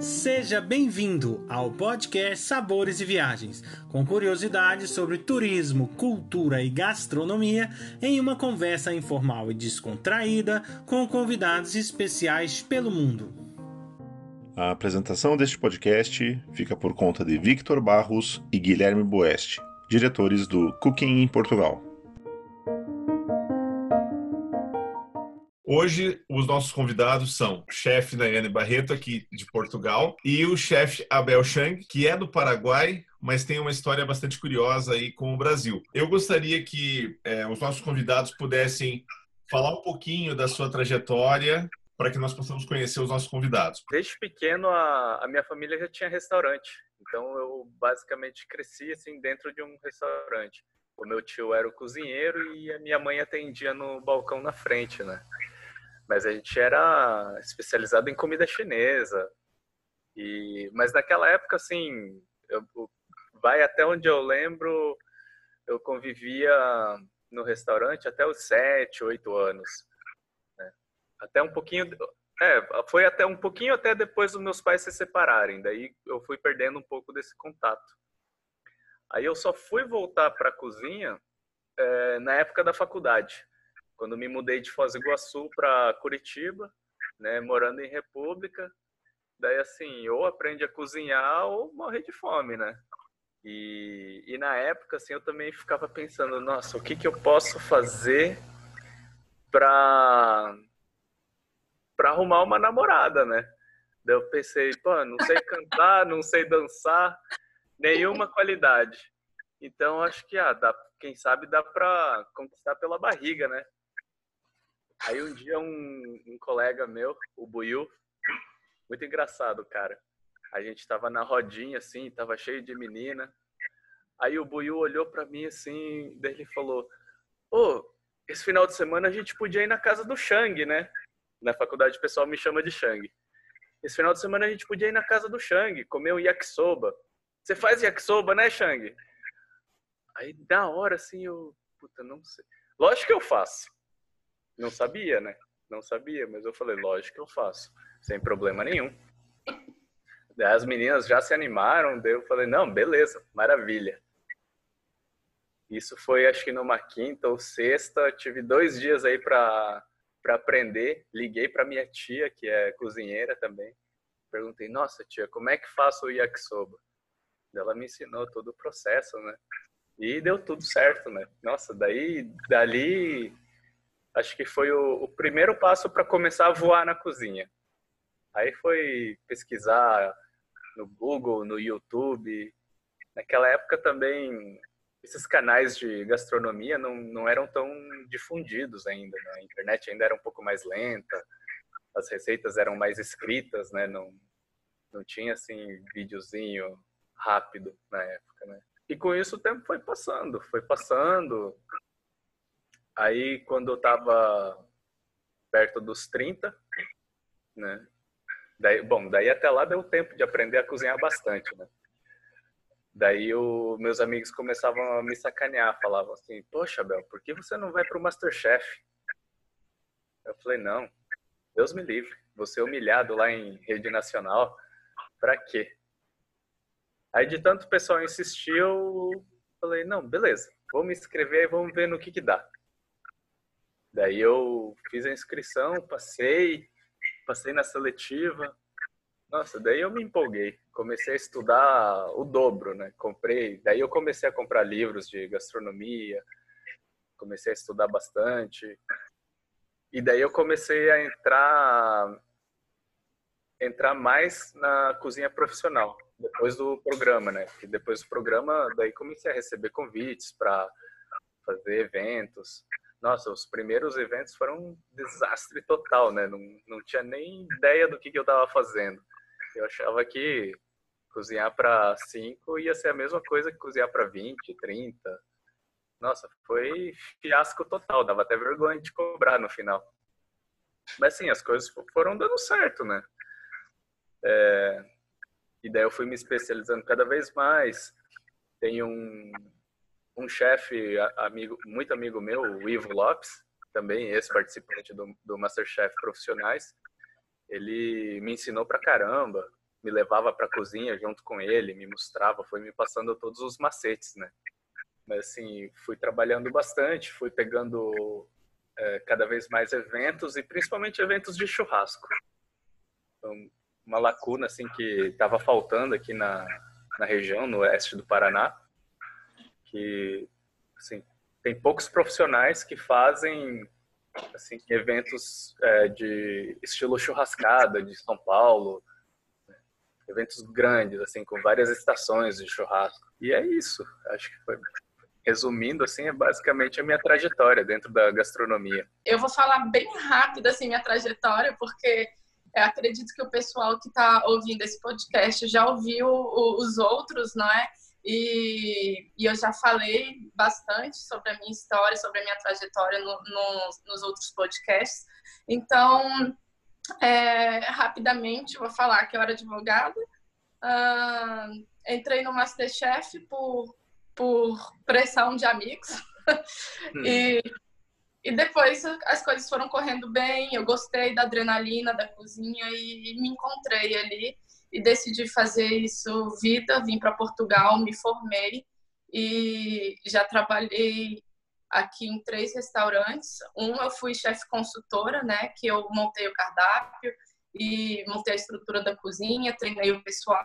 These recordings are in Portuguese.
Seja bem-vindo ao podcast Sabores e Viagens, com curiosidades sobre turismo, cultura e gastronomia, em uma conversa informal e descontraída com convidados especiais pelo mundo. A apresentação deste podcast fica por conta de Victor Barros e Guilherme Boeste, diretores do Cooking em Portugal. Hoje, os nossos convidados são o chefe Nayane Barreto, aqui de Portugal, e o chefe Abel Chang, que é do Paraguai, mas tem uma história bastante curiosa aí com o Brasil. Eu gostaria que é, os nossos convidados pudessem falar um pouquinho da sua trajetória para que nós possamos conhecer os nossos convidados. Desde pequeno, a, a minha família já tinha restaurante, então eu basicamente cresci assim dentro de um restaurante. O meu tio era o cozinheiro e a minha mãe atendia no balcão na frente, né? Mas a gente era especializado em comida chinesa. E, mas naquela época, assim, eu, vai até onde eu lembro, eu convivia no restaurante até os sete, oito anos. Né? Até um pouquinho, é, foi até um pouquinho até depois dos meus pais se separarem. Daí eu fui perdendo um pouco desse contato. Aí eu só fui voltar para a cozinha é, na época da faculdade quando me mudei de Foz do Iguaçu para Curitiba, né, morando em República, daí assim, ou aprende a cozinhar ou morre de fome, né? E, e na época, assim, eu também ficava pensando, nossa, o que, que eu posso fazer para para arrumar uma namorada, né? Daí eu pensei, pô, não sei cantar, não sei dançar, nenhuma qualidade. Então acho que ah, dá, quem sabe dá para conquistar pela barriga, né? Aí um dia um, um colega meu, o Buiu, muito engraçado, cara. A gente tava na rodinha, assim, tava cheio de menina. Aí o Buiu olhou para mim, assim, daí ele falou, ô, oh, esse final de semana a gente podia ir na casa do Shang, né? Na faculdade o pessoal me chama de Shang. Esse final de semana a gente podia ir na casa do Shang, comer um yakisoba. Você faz yakisoba, né, Shang? Aí, na hora, assim, eu... Puta, não sei. Lógico que eu faço. Não sabia, né? Não sabia, mas eu falei, lógico que eu faço, sem problema nenhum. As meninas já se animaram, daí eu falei, não, beleza, maravilha. Isso foi, acho que numa quinta ou sexta, tive dois dias aí para para aprender. Liguei para minha tia, que é cozinheira também. Perguntei, nossa tia, como é que faço o yakisoba? Ela me ensinou todo o processo, né? E deu tudo certo, né? Nossa, daí, dali, acho que foi o, o primeiro passo para começar a voar na cozinha. Aí foi pesquisar no Google, no YouTube. Naquela época também esses canais de gastronomia não, não eram tão difundidos ainda. Né? A internet ainda era um pouco mais lenta, as receitas eram mais escritas, né? Não, não tinha assim videozinho rápido na época, né? E com isso o tempo foi passando, foi passando. Aí, quando eu tava perto dos 30, né? Daí, bom, daí até lá deu tempo de aprender a cozinhar bastante, né? Daí o, meus amigos começavam a me sacanear, falavam assim, poxa, Bel, por que você não vai pro Masterchef? Eu falei, não, Deus me livre, você humilhado lá em rede nacional, pra quê? Aí de tanto o pessoal insistiu, falei, não, beleza, vou me inscrever e vamos ver no que que dá. Daí eu fiz a inscrição, passei, passei na seletiva. Nossa, daí eu me empolguei. Comecei a estudar o dobro, né? Comprei, daí eu comecei a comprar livros de gastronomia, comecei a estudar bastante. E daí eu comecei a entrar entrar mais na cozinha profissional depois do programa, né? E depois do programa, daí comecei a receber convites para fazer eventos nossa, os primeiros eventos foram um desastre total, né? Não, não tinha nem ideia do que, que eu estava fazendo. Eu achava que cozinhar para cinco ia ser a mesma coisa que cozinhar para 20, 30. Nossa, foi fiasco total, dava até vergonha de cobrar no final. Mas sim, as coisas foram dando certo, né? É... E daí eu fui me especializando cada vez mais. Tem um, um chefe amigo, muito amigo meu, o Ivo Lopes, também ex-participante do, do Masterchef Profissionais, ele me ensinou pra caramba. me levava para a cozinha junto com ele, me mostrava, foi me passando todos os macetes, né? Mas assim, fui trabalhando bastante, fui pegando é, cada vez mais eventos e principalmente eventos de churrasco. Então, uma lacuna assim que estava faltando aqui na, na região, no oeste do Paraná, que assim, tem poucos profissionais que fazem assim, eventos é, de estilo churrascada de São Paulo, né? eventos grandes, assim, com várias estações de churrasco. E é isso. Acho que foi resumindo, assim, é basicamente a minha trajetória dentro da gastronomia. Eu vou falar bem rápido, assim, minha trajetória, porque eu acredito que o pessoal que está ouvindo esse podcast já ouviu os outros, não é? E, e, eu já falei bastante sobre a minha história, sobre a minha trajetória no, no, nos outros podcasts. Então, é, rapidamente, vou falar que eu era advogada. Uh, entrei no Masterchef por, por pressão de amigos. Hum. e, e depois as coisas foram correndo bem. Eu gostei da adrenalina da cozinha e, e me encontrei ali e decidi fazer isso vida, vim para Portugal, me formei e já trabalhei aqui em três restaurantes. Um eu fui chefe consultora, né, que eu montei o cardápio e montei a estrutura da cozinha, treinei o pessoal.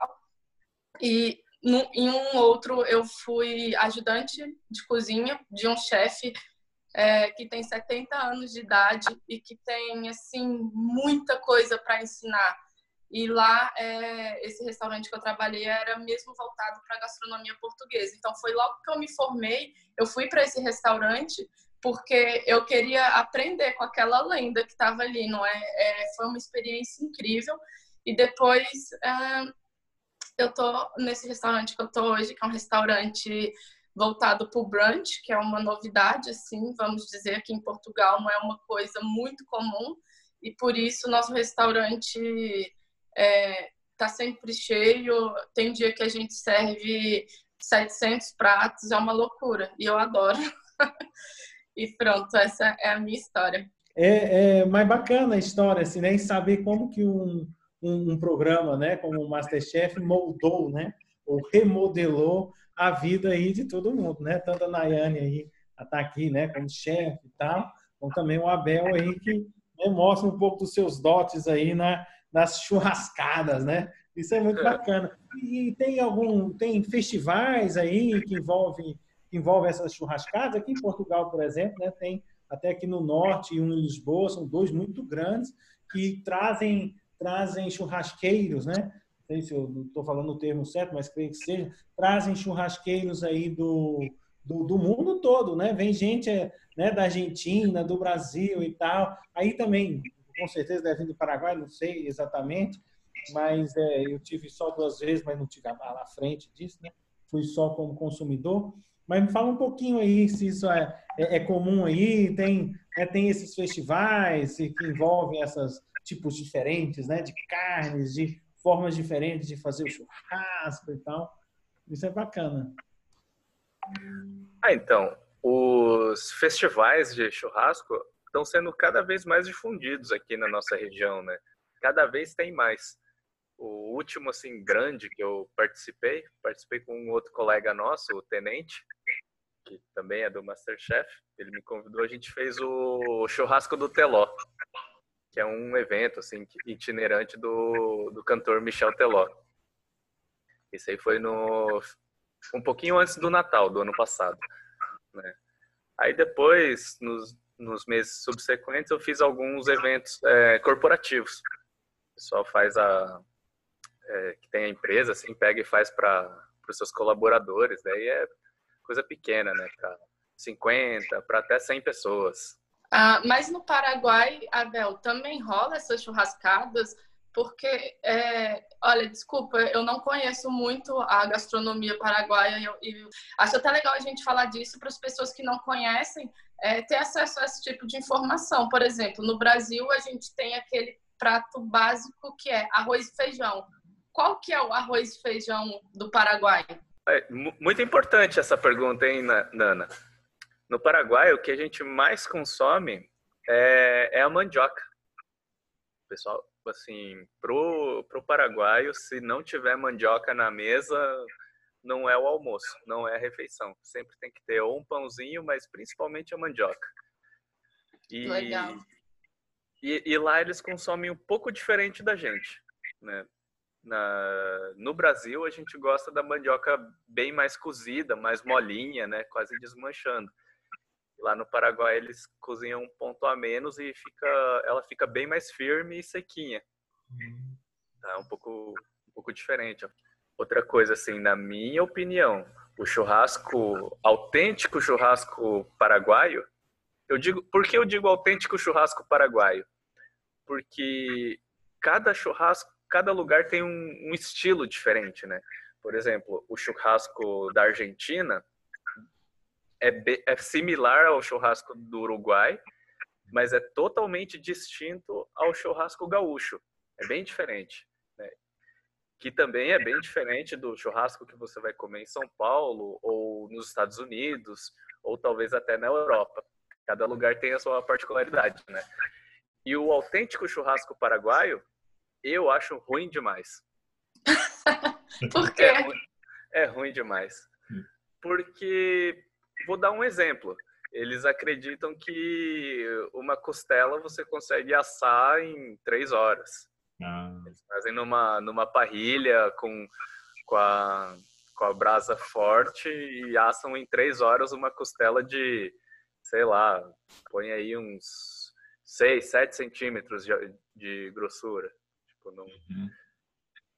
E no, em um outro eu fui ajudante de cozinha de um chefe é, que tem 70 anos de idade e que tem assim muita coisa para ensinar e lá, é, esse restaurante que eu trabalhei era mesmo voltado para gastronomia portuguesa. Então, foi logo que eu me formei, eu fui para esse restaurante porque eu queria aprender com aquela lenda que estava ali, não é? é? Foi uma experiência incrível. E depois, é, eu tô nesse restaurante que eu tô hoje, que é um restaurante voltado para o brunch, que é uma novidade, assim, vamos dizer, que em Portugal não é uma coisa muito comum. E por isso, nosso restaurante é, tá sempre cheio. Tem dia que a gente serve 700 pratos, é uma loucura. E eu adoro. e pronto, essa é a minha história. É, é mais bacana a história, assim, né? Saber como que um, um, um programa, né? Como o Masterchef moldou, né? Ou remodelou a vida aí de todo mundo, né? Tanto a Nayane aí, tá aqui, né? Como chefe e tal, como também o Abel aí que né, mostra um pouco dos seus dotes aí na, nas churrascadas, né? Isso é muito é. bacana. E tem algum, tem festivais aí que envolvem, que envolvem essas churrascadas? Aqui em Portugal, por exemplo, né, tem até aqui no norte e um em Lisboa, são dois muito grandes que trazem trazem churrasqueiros, né? Não sei se eu estou falando o termo certo, mas creio que seja, trazem churrasqueiros aí do, do, do, mundo todo, né? Vem gente né, da Argentina, do Brasil e tal. Aí também com certeza deve vir do Paraguai, não sei exatamente, mas é, eu tive só duas vezes, mas não tive lá à frente disso, né? Fui só como consumidor. Mas me fala um pouquinho aí se isso é, é, é comum aí, tem, é, tem esses festivais que envolvem esses tipos diferentes, né? De carnes, de formas diferentes de fazer o churrasco e tal. Isso é bacana. Ah, então, os festivais de churrasco estão sendo cada vez mais difundidos aqui na nossa região, né? Cada vez tem mais. O último, assim, grande que eu participei, participei com um outro colega nosso, o Tenente, que também é do Masterchef. Ele me convidou, a gente fez o churrasco do Teló, que é um evento, assim, itinerante do, do cantor Michel Teló. Isso aí foi no um pouquinho antes do Natal, do ano passado, né? Aí depois, nos nos meses subsequentes, eu fiz alguns eventos é, corporativos. O pessoal faz a. É, que tem a empresa, assim, pega e faz para os seus colaboradores. Daí é coisa pequena, né? Para 50, para até 100 pessoas. Ah, mas no Paraguai, Abel, também rola essas churrascadas porque, é, olha, desculpa, eu não conheço muito a gastronomia paraguaia e, acho até legal a gente falar disso para as pessoas que não conhecem é, ter acesso a esse tipo de informação. Por exemplo, no Brasil a gente tem aquele prato básico que é arroz e feijão. Qual que é o arroz e feijão do Paraguai? É, muito importante essa pergunta, hein, Nana? No Paraguai, o que a gente mais consome é, é a mandioca. Pessoal, assim, pro, pro paraguaio, se não tiver mandioca na mesa, não é o almoço, não é a refeição. Sempre tem que ter ou um pãozinho, mas principalmente a mandioca. E, Legal. E, e lá eles consomem um pouco diferente da gente, né? Na, no Brasil, a gente gosta da mandioca bem mais cozida, mais molinha, né? Quase desmanchando. Lá no Paraguai, eles cozinham um ponto a menos e fica, ela fica bem mais firme e sequinha. Hum. Tá um pouco, um pouco diferente. Ó. Outra coisa, assim, na minha opinião, o churrasco, autêntico churrasco paraguaio, eu digo, por que eu digo autêntico churrasco paraguaio? Porque cada churrasco, cada lugar tem um, um estilo diferente, né? Por exemplo, o churrasco da Argentina é, é similar ao churrasco do Uruguai, mas é totalmente distinto ao churrasco gaúcho. É bem diferente que também é bem diferente do churrasco que você vai comer em São Paulo ou nos Estados Unidos ou talvez até na Europa. Cada lugar tem a sua particularidade, né? E o autêntico churrasco paraguaio, eu acho ruim demais. Por quê? É ruim, é ruim demais. Porque, vou dar um exemplo. Eles acreditam que uma costela você consegue assar em três horas. Eles fazem numa, numa parrilha com, com, a, com a brasa forte e assam em três horas uma costela de, sei lá, põe aí uns 6, 7 centímetros de, de grossura. Tipo, não, uhum.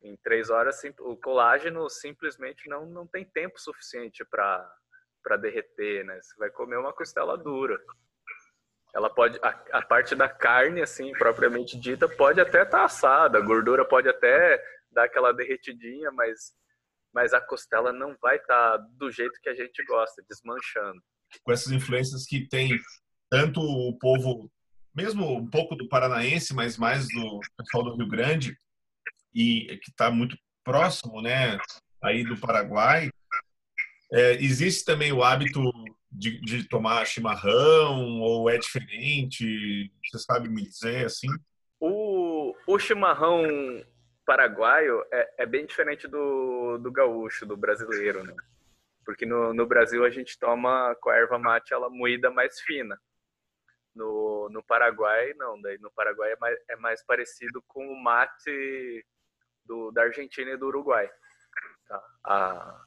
Em três horas, o colágeno simplesmente não, não tem tempo suficiente para derreter, né? Você vai comer uma costela dura ela pode a, a, parte da carne assim propriamente dita pode até estar tá assada, a gordura pode até dar aquela derretidinha, mas mas a costela não vai estar tá do jeito que a gente gosta, desmanchando. Com essas influências que tem tanto o povo, mesmo um pouco do paranaense, mas mais do pessoal do Rio Grande e que está muito próximo, né, aí do Paraguai, é, existe também o hábito de, de, tomar chimarrão ou é diferente? Você sabe me dizer assim? O, o chimarrão paraguaio é, é bem diferente do, do gaúcho, do brasileiro, né? Porque no, no Brasil a gente toma com a erva mate ela moída mais fina. No, no Paraguai, não. Daí no Paraguai é mais, é mais parecido com o mate do, da Argentina e do Uruguai. Tá? A,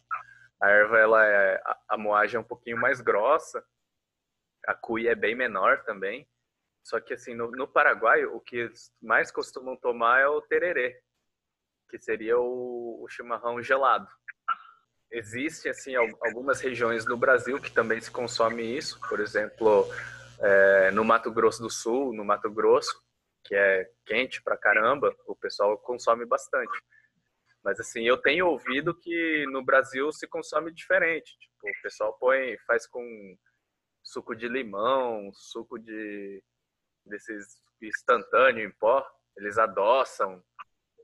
a erva, ela é, a moagem é um pouquinho mais grossa, a cuia é bem menor também. Só que assim, no, no Paraguai, o que mais costumam tomar é o tererê, que seria o, o chimarrão gelado. Existe assim algumas regiões no Brasil que também se consome isso, por exemplo, é, no Mato Grosso do Sul, no Mato Grosso, que é quente pra caramba, o pessoal consome bastante. Mas assim, eu tenho ouvido que no Brasil se consome diferente. Tipo, o pessoal põe, faz com suco de limão, suco de desses instantâneo em pó, eles adoçam,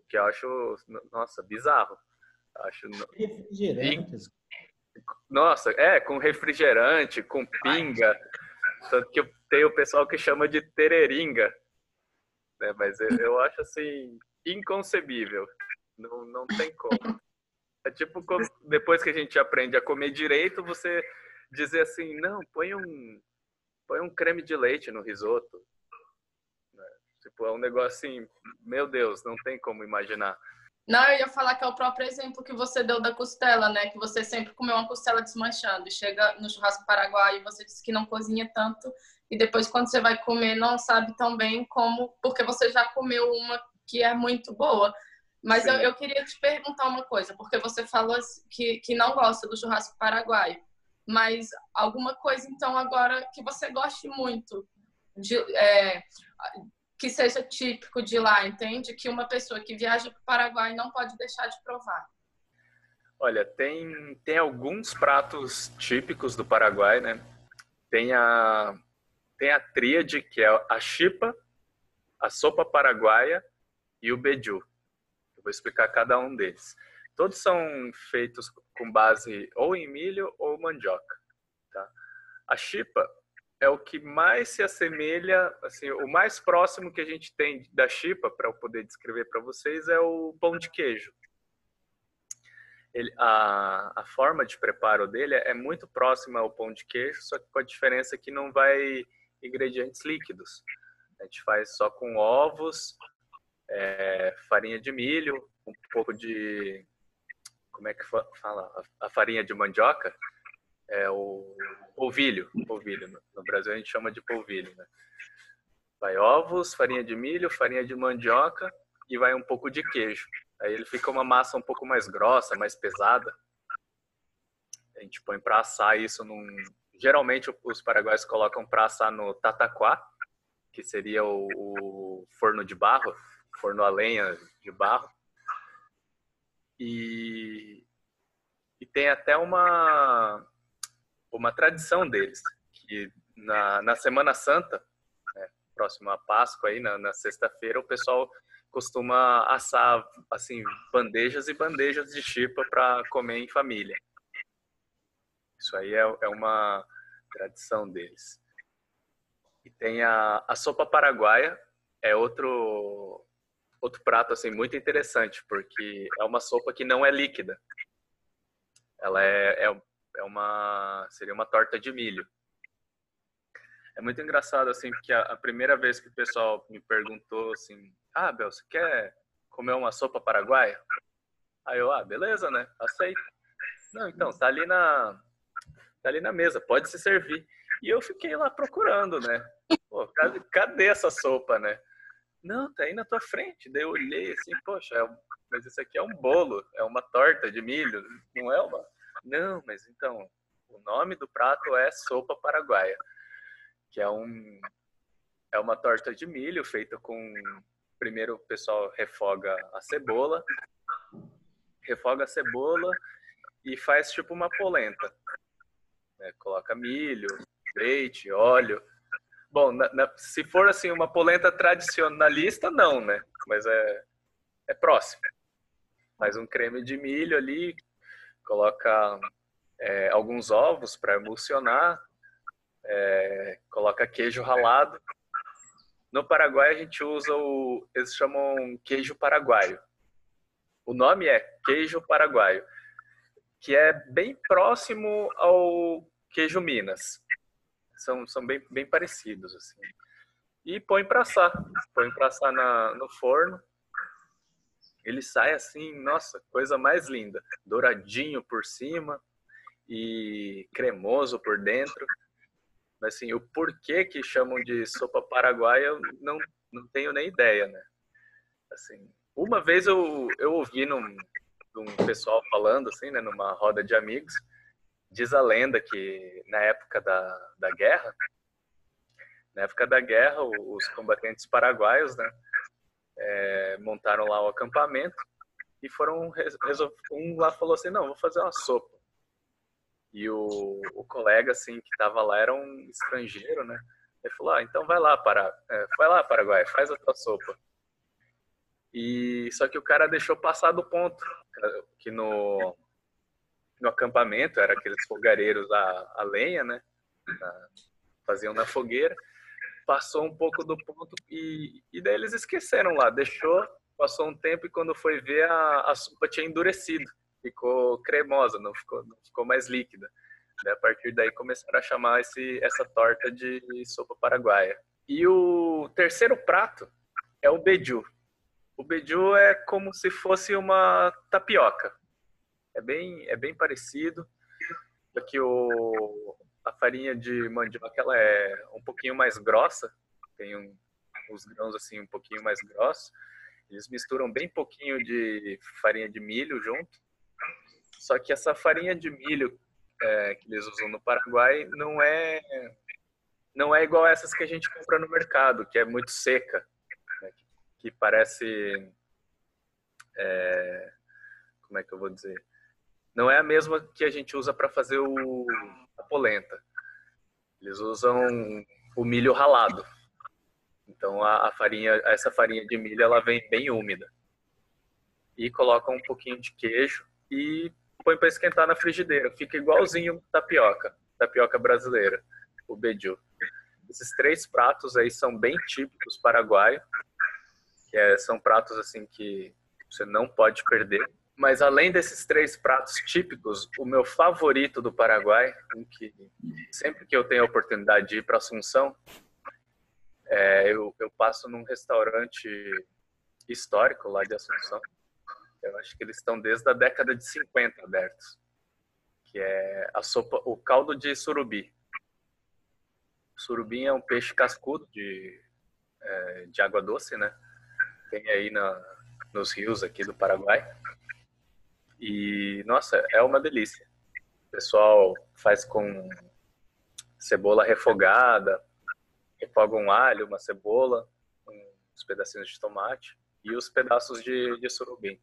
que eu acho, nossa, bizarro. Acho refrigerantes. Nossa, é, com refrigerante, com pinga. Tanto que tem o pessoal que chama de tereringa. Né? Mas eu, eu acho assim inconcebível. Não, não tem como. É tipo depois que a gente aprende a comer direito, você dizer assim, não, põe um, põe um creme de leite no risoto. Né? Tipo, é um negócio assim, meu Deus, não tem como imaginar. Não, eu ia falar que é o próprio exemplo que você deu da costela, né? Que você sempre comeu uma costela desmanchando. Chega no churrasco paraguaio e você disse que não cozinha tanto. E depois, quando você vai comer, não sabe tão bem como... Porque você já comeu uma que é muito boa. Mas eu, eu, queria te perguntar uma coisa, porque você falou que, que não gosta do churrasco paraguaio. Mas alguma coisa, então, agora que você goste muito, de, é, que seja típico de lá, entende? Que uma pessoa que viaja para o Paraguai não pode deixar de provar. Olha, tem, tem alguns pratos típicos do Paraguai, né? Tem a, tem a tríade, que é a chipa, a sopa paraguaia e o beiju. Vou explicar cada um deles. Todos são feitos com base ou em milho ou mandioca. Tá? A chipa é, o que mais se assemelha, assim, o mais próximo que a gente tem da chipa, para eu poder descrever para vocês, é o pão de queijo. Ele, a, a forma de preparo dele é muito próxima ao pão de queijo, só que com a diferença que não vai ingredientes líquidos. A gente faz só com ovos, é, farinha de milho, um pouco de. Como é que fala? A farinha de mandioca? É o polvilho. polvilho. No Brasil a gente chama de polvilho, né? Vai ovos, farinha de milho, farinha de mandioca e vai um pouco de queijo. Aí ele fica uma massa um pouco mais grossa, mais pesada. A gente põe para assar isso num. Geralmente os paraguaios colocam para assar no tataquá, que seria o, o forno de barro, forno a lenha de barro. E, e tem até uma, uma tradição deles, que na, na Semana Santa, né, próximo à Páscoa, aí, na, na sexta-feira, o pessoal costuma assar assim bandejas e bandejas de chipa para comer em família. Isso aí é, é uma tradição deles. E tem a, a sopa paraguaia, é outro outro prato assim muito interessante, porque é uma sopa que não é líquida. Ela é, é, é uma seria uma torta de milho. É muito engraçado assim, porque a, a, primeira vez que o pessoal me perguntou assim: "Ah, Bel, você quer comer uma sopa paraguaia?" Aí eu: "Ah, beleza, né? Aceito." Não, então, tá ali na tá ali na mesa, pode se servir. E eu fiquei lá procurando, né? Pô, cadê, essa sopa, né? Não, tá aí na tua frente. Daí eu olhei assim, poxa, é um... mas isso aqui é um bolo, é uma torta de milho, não é uma? Não, mas então, o nome do prato é sopa paraguaia, que é um é uma torta de milho feita com primeiro o pessoal refoga a cebola, refoga a cebola e faz tipo uma polenta. Né? Coloca milho, leite, óleo Bom, na, na, se for assim uma polenta tradicionalista, não, né? Mas é, é próximo. Faz um creme de milho ali, coloca é, alguns ovos para emulsionar, é, coloca queijo ralado. No Paraguai a gente usa o, eles chamam queijo paraguaio. O nome é queijo paraguaio, que é bem próximo ao queijo Minas são, são bem, bem parecidos, assim. E põe para assar, põe para assar na, no forno. Ele sai assim, nossa, coisa mais linda, douradinho por cima e cremoso por dentro. Mas assim, o porquê que chamam de sopa paraguaia, eu não, não tenho nem ideia, né? Assim, uma vez eu, eu ouvi num, num pessoal falando, assim, né, numa roda de amigos, diz a lenda que na época da, da guerra, na época da guerra, os combatentes paraguaios, né, é, montaram lá o acampamento e foram um lá falou assim, não, vou fazer uma sopa. E o, o colega assim que estava lá era um estrangeiro, né? Ele falou, ah, então vai lá para, é, vai lá Paraguai, faz a tua sopa. E só que o cara deixou passar do ponto que no no acampamento, era aqueles fogareiros a, a lenha, né? Na, faziam na fogueira. Passou um pouco do ponto e, e daí eles esqueceram lá, deixou, passou um tempo e quando foi ver a, a sopa tinha endurecido, ficou cremosa, não ficou, não ficou mais líquida. A partir daí começaram a chamar esse, essa torta de sopa paraguaia. E o terceiro prato é o beiju. O beiju é como se fosse uma tapioca. É bem, é bem parecido. Aqui o, a farinha de mandioca ela é um pouquinho mais grossa, tem um, os grãos assim um pouquinho mais grossos. Eles misturam bem pouquinho de farinha de milho junto. Só que essa farinha de milho é, que eles usam no Paraguai não é não é igual essas que a gente compra no mercado, que é muito seca, né? que parece é, como é que eu vou dizer? Não é a mesma que a gente usa para fazer o, a polenta. Eles usam o milho ralado. Então a, a, farinha, essa farinha de milho, ela vem bem úmida. E coloca um pouquinho de queijo e põe para esquentar na frigideira. Fica igualzinho tapioca, tapioca brasileira, o beiju. esses três pratos aí são bem típicos paraguaios, que é, são pratos assim que você não pode perder. Mas além desses três pratos típicos, o meu favorito do Paraguai, que sempre que eu tenho a oportunidade de ir para Assunção, é, eu, eu passo num restaurante histórico lá de Assunção. Eu acho que eles estão desde a década de 50 abertos, que é a sopa, o caldo de surubi. Surubim é um peixe cascudo de, é, de água doce, né? Tem aí na, nos rios aqui do Paraguai. E, nossa, é uma delícia. O pessoal faz com cebola refogada, refoga um alho, uma cebola, uns pedacinhos de tomate e os pedaços de, de surubim.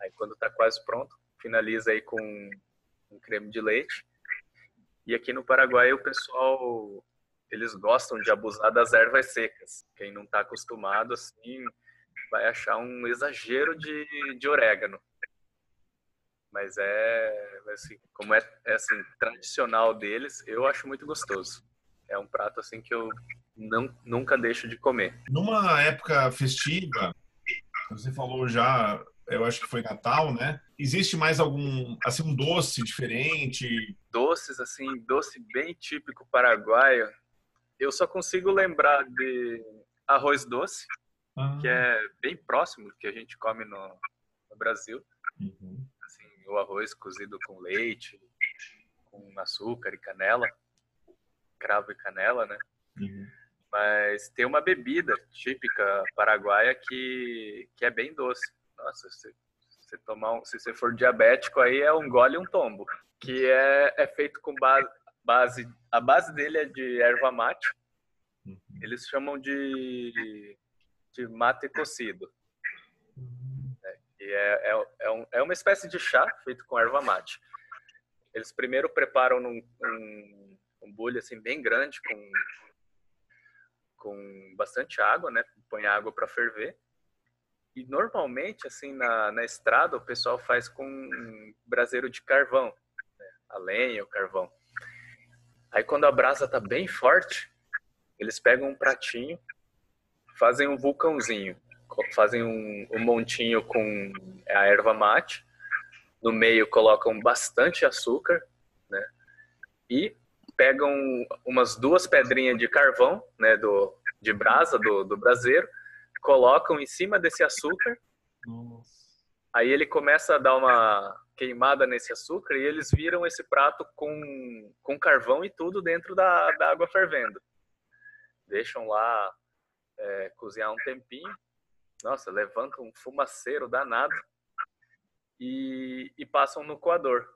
Aí quando está quase pronto, finaliza aí com um creme de leite. E aqui no Paraguai o pessoal eles gostam de abusar das ervas secas. Quem não está acostumado assim vai achar um exagero de, de orégano. Mas é assim, como é, é assim tradicional deles, eu acho muito gostoso. É um prato assim que eu não, nunca deixo de comer. Numa época festiva, você falou já, eu acho que foi Natal, né? Existe mais algum, assim, um doce diferente? Doces, assim, doce bem típico paraguaio. Eu só consigo lembrar de arroz doce, ah. que é bem próximo do que a gente come no, no Brasil. Uhum. O arroz cozido com leite, com açúcar e canela, cravo e canela, né? Uhum. Mas tem uma bebida típica paraguaia que, que é bem doce. Nossa, se você tomar um, se você for diabético aí é um gole e um tombo, que é, é feito com base, base a base dele é de erva mate. Uhum. Eles chamam de de mate cocido. É, é, é, um, é uma espécie de chá feito com erva mate. Eles primeiro preparam num, um, um bule assim bem grande com com bastante água, né? Põe água para ferver. E normalmente, assim, na, na estrada, o pessoal faz com um braseiro de carvão, né? a lenha, o carvão. Aí, quando a brasa tá bem forte, eles pegam um pratinho, fazem um vulcãozinho, fazem um, um montinho com a erva mate, no meio colocam bastante açúcar, né? E pegam umas duas pedrinhas de carvão, né, do, de brasa do, do braseiro, colocam em cima desse açúcar. Aí ele começa a dar uma queimada nesse açúcar e eles viram esse prato com, com carvão e tudo dentro da, da água fervendo. Deixam lá é, cozinhar um tempinho. Nossa, levantam um fumaceiro danado e, e passam no coador.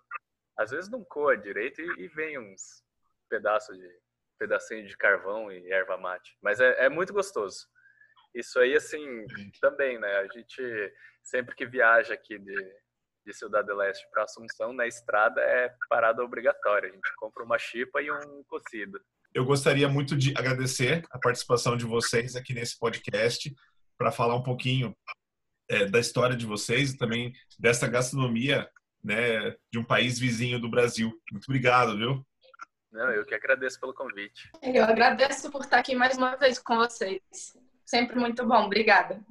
Às vezes não coa direito e, e vem uns, pedaço de pedacinho de carvão e erva mate. Mas é, é muito gostoso. Isso aí, assim, também, né? A gente sempre que viaja aqui de, de Cidade Leste para Assunção, na estrada é parada obrigatória. A gente compra uma chipa e um cocido. Eu gostaria muito de agradecer a participação de vocês aqui nesse podcast para falar um pouquinho é, da história de vocês e também dessa gastronomia né, de um país vizinho do Brasil. Muito obrigado, viu? Não, eu que agradeço pelo convite. Eu agradeço por estar aqui mais uma vez com vocês. Sempre muito bom. Obrigada.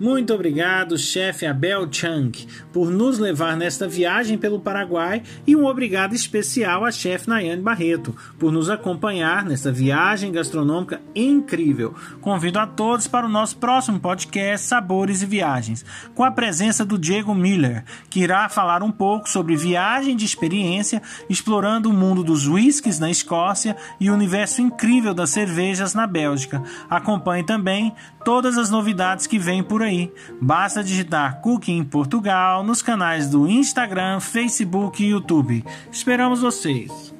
Muito obrigado, chefe Abel Chang, por nos levar nesta viagem pelo Paraguai e um obrigado especial à chefe Nayane Barreto por nos acompanhar nessa viagem gastronômica incrível. Convido a todos para o nosso próximo podcast Sabores e Viagens, com a presença do Diego Miller, que irá falar um pouco sobre viagem de experiência, explorando o mundo dos whiskies na Escócia e o universo incrível das cervejas na Bélgica. Acompanhe também todas as novidades que vêm por aí aí. Basta digitar Cooking em Portugal nos canais do Instagram, Facebook e YouTube. Esperamos vocês!